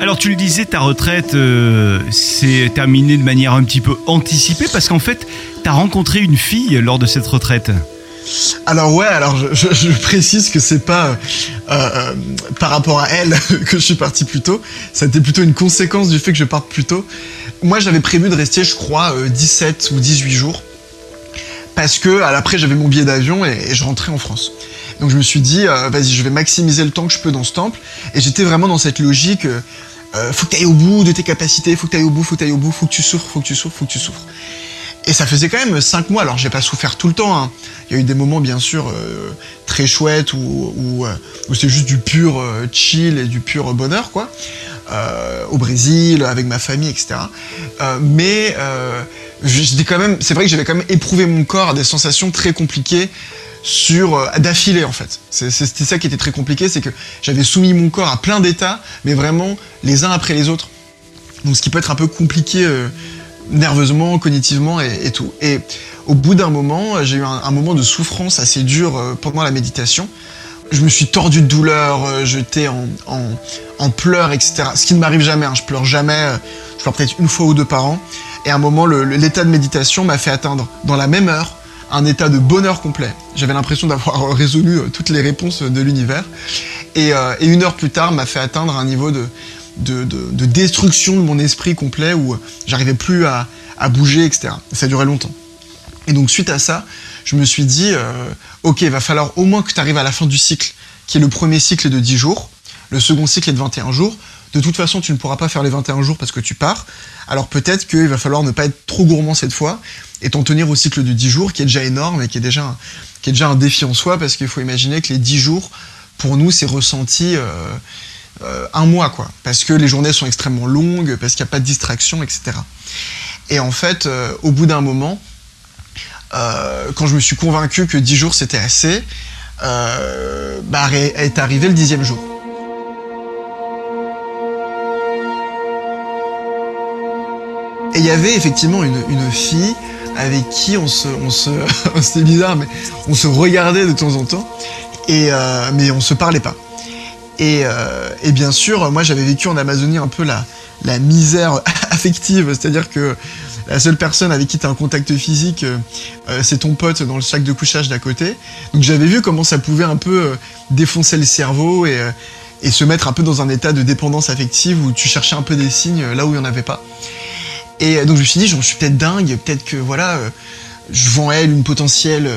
Alors tu le disais, ta retraite euh, s'est terminée de manière un petit peu anticipée parce qu'en fait, tu as rencontré une fille lors de cette retraite. Alors ouais, alors je, précise que c'est pas euh, euh, par rapport à elle que je suis parti plus tôt. Ça a été plutôt une conséquence du fait que je parte plus tôt. Moi, j'avais prévu de rester, je crois, euh, 17 ou 18 jours parce que à l'après j'avais mon billet d'avion et, et je rentrais en France. Donc je me suis dit, euh, vas-y, je vais maximiser le temps que je peux dans ce temple. Et j'étais vraiment dans cette logique, euh, euh, faut que tu ailles au bout de tes capacités, faut que tu ailles au bout, faut que tu ailles au bout, faut que tu souffres, faut que tu souffres, faut que tu souffres. Et ça faisait quand même 5 mois, alors j'ai pas souffert tout le temps. hein. Il y a eu des moments bien sûr euh, très chouettes où, où, euh, c'est juste du pur euh, chill et du pur bonheur, quoi. Au Brésil, avec ma famille, etc. Mais j'étais quand même, c'est vrai que j'avais quand même éprouvé mon corps à des sensations très compliquées sur d'affilée en fait. C'était ça qui était très compliqué, c'est que j'avais soumis mon corps à plein d'états, mais vraiment les uns après les autres. Donc ce qui peut être un peu compliqué nerveusement, cognitivement et, tout. Et au bout d'un moment, j'ai eu un, moment de souffrance assez dur euh, pendant la méditation. Je me suis tordu de douleur, euh, j'étais en, en, en pleurs, etc. Ce qui ne m'arrive jamais, hein, je pleure jamais, euh, je pleure peut-être une fois ou deux par an. Et à un moment, l'état de méditation m'a fait atteindre, dans la même heure, un état de bonheur complet. J'avais l'impression d'avoir résolu toutes les réponses de l'univers. Et une heure plus tard, m'a fait atteindre un niveau de, de, de, de destruction de mon esprit complet où j'arrivais plus à, bouger, etc. Ça duré longtemps. Et donc suite à ça, je me suis dit, euh, ok, il va falloir au moins que tu arrives à la fin du cycle, qui est le premier cycle de 10 jours, le second cycle est de 21 jours. De toute façon, tu ne pourras pas faire les 21 jours parce que tu pars. Alors peut-être qu'il va falloir ne pas être trop gourmand cette fois et t'en tenir au cycle de 10 jours, qui est déjà énorme et qui est déjà un, qui défi en soi, parce qu'il faut imaginer que les 10 jours, pour nous, c'est ressenti euh, euh, un mois, quoi. Parce que les journées sont extrêmement longues, parce qu'il n'y a pas de distraction, etc. Et en fait, euh, au bout d'un moment, euh, quand je me suis convaincu que 10 jours c'était assez, bah, est arrivé le dixième jour. Et il y avait effectivement une, fille avec qui on se, on se, bizarre, mais on se regardait de temps en temps, mais on se parlait pas. Et, euh, et bien sûr, moi j'avais vécu en Amazonie un peu la, misère affective, c'est-à-dire que la seule personne avec qui tu as un contact physique, euh, euh, c'est ton pote dans le sac de couchage d'à côté. Donc j'avais vu comment ça pouvait un peu défoncer le cerveau et, et se mettre un peu dans un état de dépendance affective où tu cherchais un peu des signes là où il n'y en avait pas. Et donc je me suis dit, je suis peut-être dingue, peut-être que voilà, je vends elle une potentielle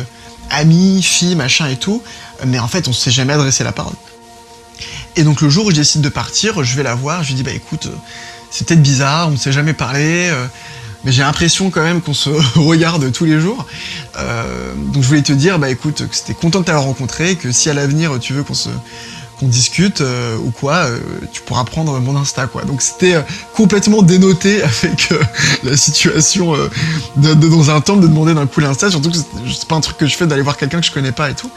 amie, fille, machin et tout, mais en fait on s'est jamais adressé la parole. Et donc le jour où je décide de partir, je vais la voir, je lui dis bah écoute, euh, c'est peut-être bizarre, on ne s'est jamais parlé, euh, mais j'ai l'impression quand même qu'on se regarde tous les jours. Euh, donc je voulais te dire bah écoute, que c'était content de t'avoir rencontré, que si à l'avenir tu veux qu'on se qu'on discute euh, ou quoi, euh, tu pourras prendre mon Insta quoi. Donc c'était euh, complètement dénoté avec la situation dans un temple de demander d'un coup l'Insta, surtout que c'est pas un truc que je fais d'aller voir quelqu'un que je connais pas et tout.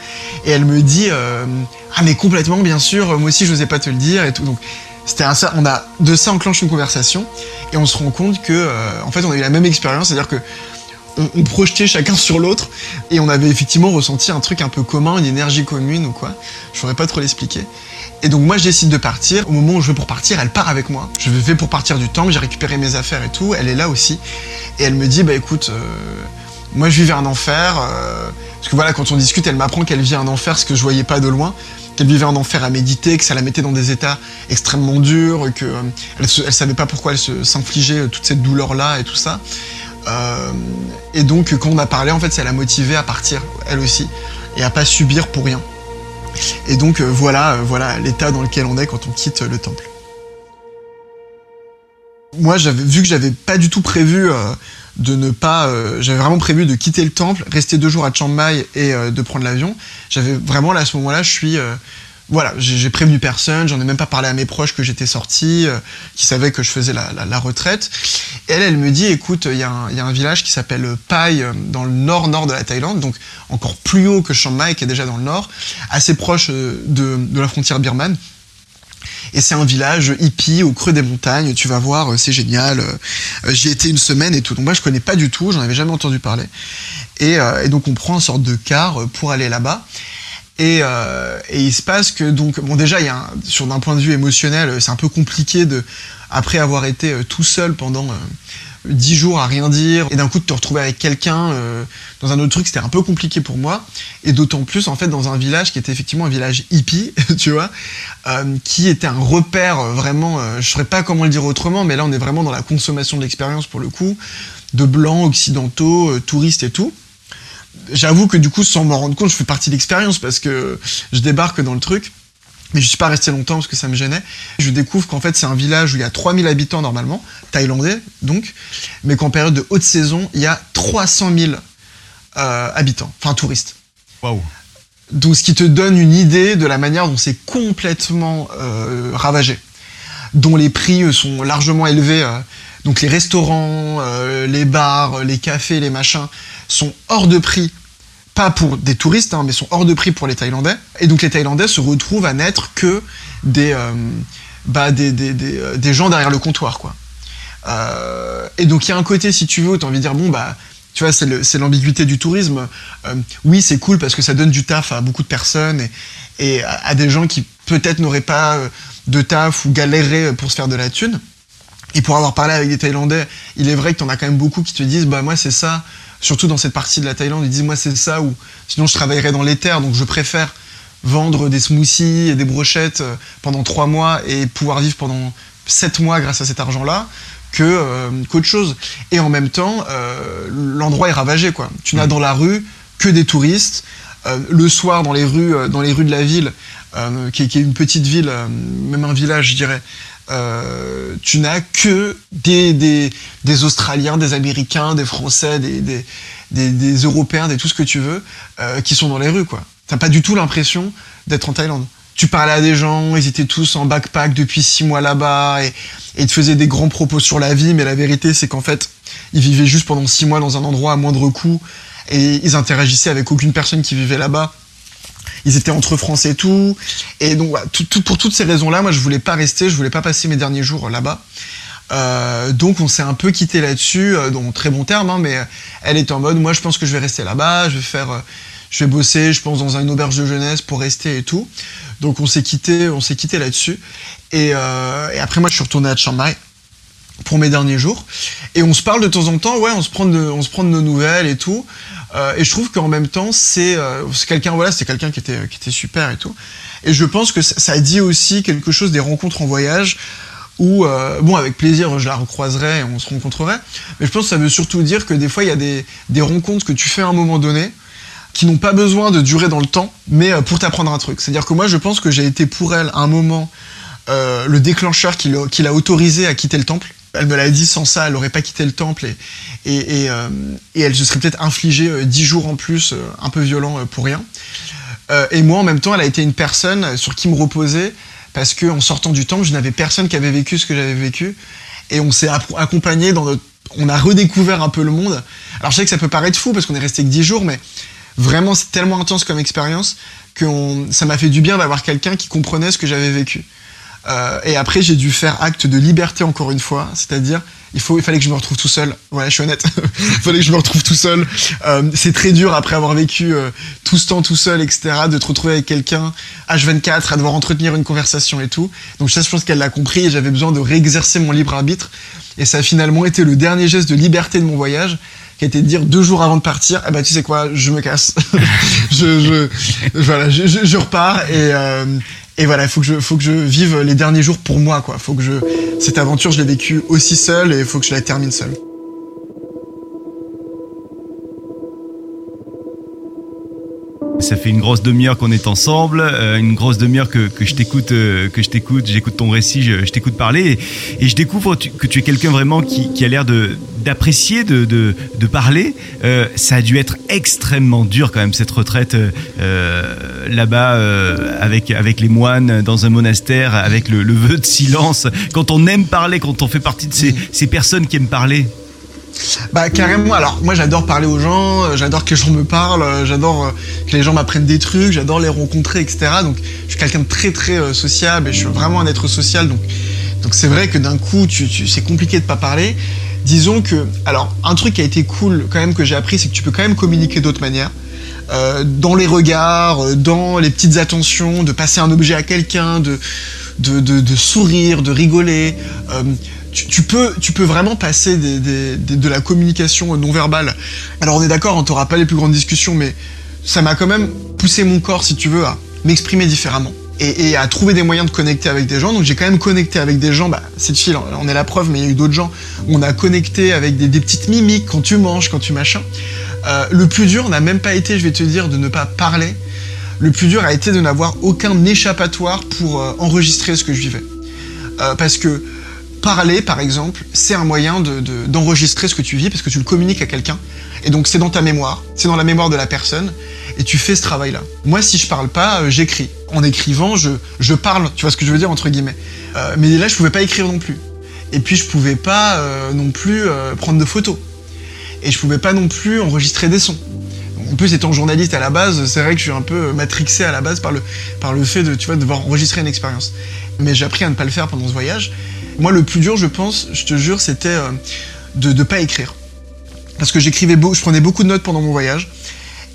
Et elle me dit ah mais complètement bien sûr, moi aussi je n'osais pas te le dire et tout. Donc c'était un ça, on a de ça enclenche une conversation et on se rend compte que en fait on a eu la même expérience, c'est-à-dire que on, projetait chacun sur l'autre et on avait effectivement ressenti un truc un peu commun, une énergie commune ou quoi. Je saurais pas trop l'expliquer. Et donc moi je décide de partir. Au moment où je vais pour partir, elle part avec moi. Je vais pour partir du temple, j'ai récupéré mes affaires et tout. Elle est là aussi et elle me dit bah écoute, euh, moi je vivais un enfer. euh, parce que voilà quand on discute, elle m'apprend qu'elle vit un enfer, ce que je voyais pas de loin. Qu'elle vivait un enfer à méditer, que ça la mettait dans des états extrêmement durs, que euh, elle, savait pas pourquoi elle s'infligeait euh, toute cette douleur là et tout ça. Euh, et donc, quand on a parlé, en fait, ça l'a motivée à partir, elle aussi, et à pas subir pour rien. Et donc, euh, voilà, euh, voilà l'état dans lequel on est quand on quitte le temple. Moi, j'avais vu que j'avais pas du tout prévu de ne pas. j'avais vraiment prévu de quitter le temple, rester deux jours à Chiang Mai et de prendre l'avion. J'avais vraiment là à ce moment-là, je suis. Voilà, j'ai prévenu personne, j'en ai même pas parlé à mes proches que j'étais sorti, euh, qui savaient que je faisais la, retraite. Et elle, elle me dit, écoute, il y, a un- village qui s'appelle Pai, euh, dans le nord-nord de la Thaïlande, donc encore plus haut que Chiang Mai, qui est déjà dans le nord, assez proche euh, de, la frontière birmane. Et c'est un village hippie au creux des montagnes, tu vas voir, euh, c'est génial. euh, J'y étais une semaine et tout. Donc moi je connais pas du tout, j'en avais jamais entendu parler. Et, euh, et donc on prend une sorte de car euh, pour aller là-bas. Et, euh, et il se passe que donc bon déjà il y a sur d'un point de vue émotionnel euh, c'est un peu compliqué de après avoir été euh, tout seul pendant euh, dix jours à rien dire et d'un coup de te retrouver avec quelqu'un euh, dans un autre truc c'était un peu compliqué pour moi. Et d'autant plus en fait dans un village qui était effectivement un village hippie tu vois euh, qui était un repère euh, vraiment euh, je saurais pas comment le dire autrement mais là on est vraiment dans la consommation de l'expérience pour le coup de blancs occidentaux euh, touristes et tout j'avoue que du coup, sans m'en rendre compte, je fais partie de l'expérience parce que je débarque dans le truc. Mais je suis pas resté longtemps parce que ça me gênait. Je découvre qu'en fait, c'est un village où il y a 3000 habitants normalement, thaïlandais donc, mais qu'en période de haute saison, il y a 300 000 euh, habitants, enfin touristes. Waouh. Donc, ce qui te donne une idée de la manière dont c'est complètement euh, ravagé, dont les prix sont largement élevés. euh, donc, les restaurants, euh, les bars, les cafés, les machins sont hors de prix. Pas pour des touristes, hein, mais sont hors de prix pour les Thaïlandais. Et donc, les Thaïlandais se retrouvent à n'être que des, euh, bah, des, euh, gens derrière le comptoir, quoi. Euh, et donc, il y a un côté, si tu veux, où tu as envie de dire, bon, bah, tu vois, c'est l'ambiguïté du tourisme. Euh, oui, c'est cool parce que ça donne du taf à beaucoup de personnes et, à, à des gens qui peut-être n'auraient pas euh, de taf ou galéreraient pour se faire de la thune. Et pour avoir parlé avec des Thaïlandais, il est vrai que t'en as quand même beaucoup qui te disent, bah moi c'est ça, surtout dans cette partie de la Thaïlande, ils disent moi c'est ça, ou sinon je travaillerais dans les terres, donc je préfère vendre des smoothies et des brochettes euh, pendant trois mois et pouvoir vivre pendant sept mois grâce à cet argent-là que euh, qu'autre chose. Et en même temps, euh, l'endroit est ravagé quoi. Tu n'as dans la rue que des touristes. Euh, le soir dans les rues, dans les rues de la ville, qui, est, qui est une petite ville, même un village, je dirais. Euh, tu n'as que des, Australiens, des Américains, des Français, des, des, des, des Européens, des tout ce que tu veux, euh, qui sont dans les rues, quoi. T'as pas du tout l'impression d'être en Thaïlande. Tu parlais à des gens, ils étaient tous en backpack depuis six mois là-bas, et, et ils te faisaient des grands propos sur la vie, mais la vérité, c'est qu'en fait, ils vivaient juste pendant six mois dans un endroit à moindre coût, et ils interagissaient avec aucune personne qui vivait là-bas. Ils étaient entre Français et tout. Et donc, tout- pour toutes ces raisons-là, moi, je voulais pas rester, je voulais pas passer mes derniers jours là-bas. Euh, donc, on s'est un peu quitté là-dessus, euh, dans très bon terme, hein, mais euh, elle est en mode, moi, je pense que je vais rester là-bas, je vais faire, euh, je vais bosser, je pense, dans une auberge de jeunesse pour rester et tout. Donc, on s'est quitté, on s'est quitté là-dessus. Et, euh, après, moi, je suis retourné à Chiang pour mes derniers jours. Et on se parle de temps en temps, ouais, on se prend on se prend de nos nouvelles et tout. Euh, et je trouve qu'en même temps, c'est euh, quelqu'un, voilà, c'est quelqu'un qui était, super et tout. Et je pense que ça, dit aussi quelque chose des rencontres en voyage où, euh, bon, avec plaisir, je la recroiserai et on se rencontrerait. Mais je pense que ça veut surtout dire que des fois, il y a des, des rencontres que tu fais à un moment donné qui n'ont pas besoin de durer dans le temps, mais pour t'apprendre un truc. C'est-à-dire que moi, je pense que j'ai été pour elle à un moment le déclencheur qui l'a autorisé à quitter le temple. Elle me l'a dit, sans ça, elle aurait pas quitté le temple euh, et elle se serait peut-être infligé euh, dix jours en plus, euh, un peu violent pour rien. Et moi, en même temps, elle a été une personne sur qui me reposer parce que en sortant du temple, je n'avais personne qui avait vécu ce que j'avais vécu et on s'est accompagné dans notre, on a redécouvert un peu le monde. Alors je sais que ça peut paraître fou parce qu'on est resté que dix jours, mais vraiment c'est tellement intense comme expérience que ça m'a fait du bien d'avoir quelqu'un qui comprenait ce que j'avais vécu. Euh, et après, j'ai dû faire acte de liberté encore une fois, c'est-à-dire il faut, il fallait que je me retrouve tout seul. Voilà, je suis honnête. il fallait que je me retrouve tout seul. Euh, c'est très dur après avoir vécu euh, tout ce temps tout seul, etc., de te retrouver avec quelqu'un H24 à devoir entretenir une conversation et tout. Donc ça, je pense qu'elle l'a compris et j'avais besoin de réexercer mon libre arbitre. Et ça a finalement été le dernier geste de liberté de mon voyage, qui été de dire deux jours avant de partir, eh ben tu sais quoi, je me casse, je, voilà, je, repars et et voilà, il faut que je, faut que je vive les derniers jours pour moi, quoi. Faut que je, cette aventure, je l'ai vécue aussi seule et faut que je la termine seule. Ça fait une grosse demi-heure qu'on est ensemble, euh, une grosse demi-heure que, que je t'écoute, euh, que je t'écoute, j'écoute ton récit, je, je t'écoute parler, et, et je découvre tu- que tu es quelqu'un vraiment qui, qui a l'air de d'apprécier, de, de, de parler. Euh, ça a dû être extrêmement dur quand même cette retraite là-bas avec avec les moines dans un monastère, avec le, le vœu de silence. Quand on aime parler, quand on fait partie de ces, ces personnes qui aiment parler. Bah carrément. Alors moi j'adore parler aux gens, euh, j'adore que les gens me parlent, euh, j'adore euh, que les gens m'apprennent des trucs, j'adore les rencontrer, etc. Donc je suis quelqu'un de très très sociable et je suis vraiment un être social. Donc donc c'est vrai que d'un coup tu, tu c'est compliqué de pas parler. Disons que alors un truc qui a été cool quand même que j'ai appris c'est que tu peux quand même communiquer d'autres manières. Dans les regards, dans les petites attentions, de passer un objet à quelqu'un, de, de, de, sourire, de rigoler. Tu, peux, tu peux vraiment passer de la communication non verbale. Alors on est d'accord, on t'aura pas les plus grandes discussions, mais ça m'a quand même poussé mon corps, si tu veux, à m'exprimer différemment. Et, à trouver des moyens de connecter avec des gens. Donc j'ai quand même connecté avec des gens, bah, cette fille, on est la preuve, mais il y a eu d'autres gens. On a connecté avec des, petites mimiques quand tu manges, quand tu machin. Euh, le plus dur n'a même pas été, je vais te dire, de ne pas parler. Le plus dur a été de n'avoir aucun échappatoire pour euh, enregistrer ce que je vivais. Euh, parce que parler, par exemple, c'est un moyen de- de- d'enregistrer ce que tu vis parce que tu le communiques à quelqu'un. Et donc c'est dans ta mémoire, c'est dans la mémoire de la personne, et tu fais ce travail-là. Moi, si je parle pas, euh, j'écris. En écrivant, je, parle, tu vois ce que je veux dire, entre guillemets. Euh, mais là, je pouvais pas écrire non plus. Et puis, je pouvais pas euh, non plus prendre de photos. Et je pouvais pas non plus enregistrer des sons. En plus, étant journaliste à la base, c'est vrai que je suis un peu matrixé à la base par le, fait de, tu vois, de devoir enregistrer une expérience. Mais j'ai appris à ne pas le faire pendant ce voyage. Moi, le plus dur, je pense, je te jure, c'était euh, de ne pas écrire. Parce que j'écrivais beau, je prenais beaucoup de notes pendant mon voyage.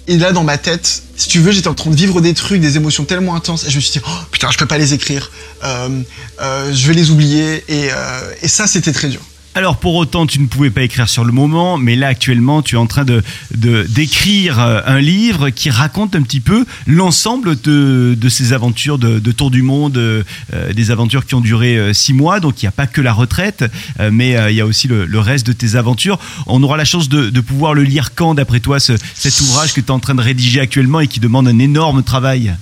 Et là, dans ma tête, si tu veux, j'étais en train de vivre des trucs, des émotions tellement intenses. Et je me suis dit, oh putain, je peux pas les écrire. Euh, euh, je vais les oublier. Et ça, c'était très dur. Alors pour autant, tu ne pouvais pas écrire sur le moment, mais là actuellement, tu es en train de d'écrire euh, un livre qui raconte un petit peu l'ensemble de, de ces aventures de, tour du monde, euh, euh, des aventures qui ont duré six mois. Donc il n'y a pas que la retraite, mais il y a aussi le, le reste de tes aventures. On aura la chance de, de pouvoir le lire quand, d'après toi, ce- cet ouvrage que tu es en train de rédiger actuellement et qui demande un énorme travail?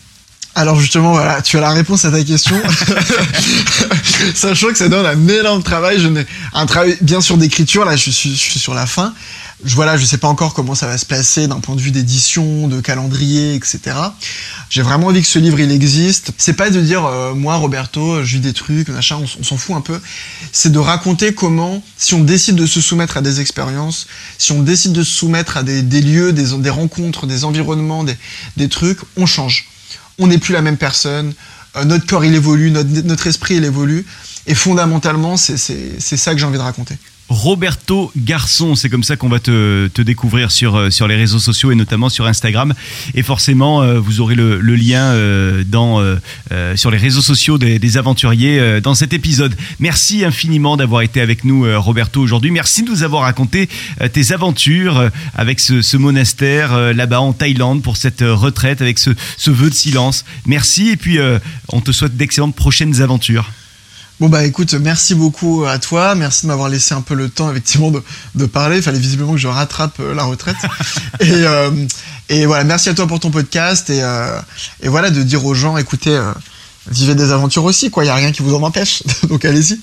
Alors justement, voilà, tu as la réponse à ta question. Sachant que ça donne un énorme travail, je n'ai un travail bien sûr d'écriture. Là, je suis, je suis sur la fin. Je voilà, je sais pas encore comment ça va se passer d'un point de vue d'édition, de calendrier, etc. J'ai vraiment envie que ce livre il existe. C'est pas de dire euh, moi Roberto, je vis des trucs, machin, on s'en fout un peu. C'est de raconter comment, si on décide de se soumettre à des expériences, si on décide de se soumettre à des, des lieux, des, des rencontres, des environnements, des, des trucs, on change on n'est plus la même personne, euh, notre corps il évolue, notre, esprit il évolue, et fondamentalement c'est ça que j'ai envie de raconter. Roberto Garçon, c'est comme ça qu'on va te, te découvrir sur, euh, sur les réseaux sociaux et notamment sur Instagram. Et forcément, euh, vous aurez le, lien euh, dans, sur les réseaux sociaux des, aventuriers dans cet épisode. Merci infiniment d'avoir été avec nous, Roberto, aujourd'hui. Merci de nous avoir raconté tes aventures avec ce, monastère là-bas en Thaïlande pour cette retraite, avec ce, ce vœu de silence. Merci et puis on te souhaite d'excellentes prochaines aventures. Bon bah écoute, merci beaucoup à toi, merci de m'avoir laissé un peu le temps effectivement de, de parler, il fallait visiblement que je rattrape euh, la retraite. et, euh, et voilà, merci à toi pour ton podcast et, euh, et voilà de dire aux gens, écoutez, euh, vivez des aventures aussi, quoi, il y a rien qui vous en empêche, donc allez-y.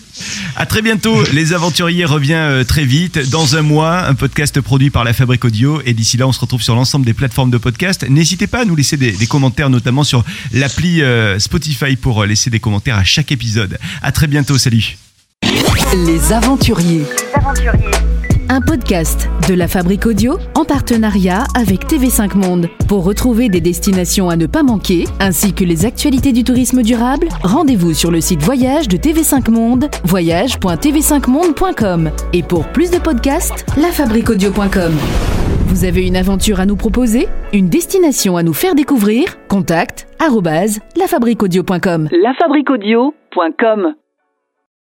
À très bientôt. Les Aventuriers revient euh, très vite. Dans un mois, un podcast produit par la Fabrique Audio. Et d'ici là, on se retrouve sur l'ensemble des plateformes de podcast. N'hésitez pas à nous laisser des, des commentaires, notamment sur l'appli euh, Spotify pour euh, laisser des commentaires à chaque épisode. À très bientôt. Salut. Les aventuriers. Un podcast de la Fabrique Audio en partenariat avec TV5 Monde. Pour retrouver des destinations à ne pas manquer, ainsi que les actualités du tourisme durable, rendez-vous sur le site voyage de TV5 Monde, voyage.tv5monde.com. Et pour plus de podcasts, lafabriqueaudio.com. Vous avez une aventure à nous proposer? Une destination à nous faire découvrir? Contact lafabriqueaudio.com. lafabriquaudio.com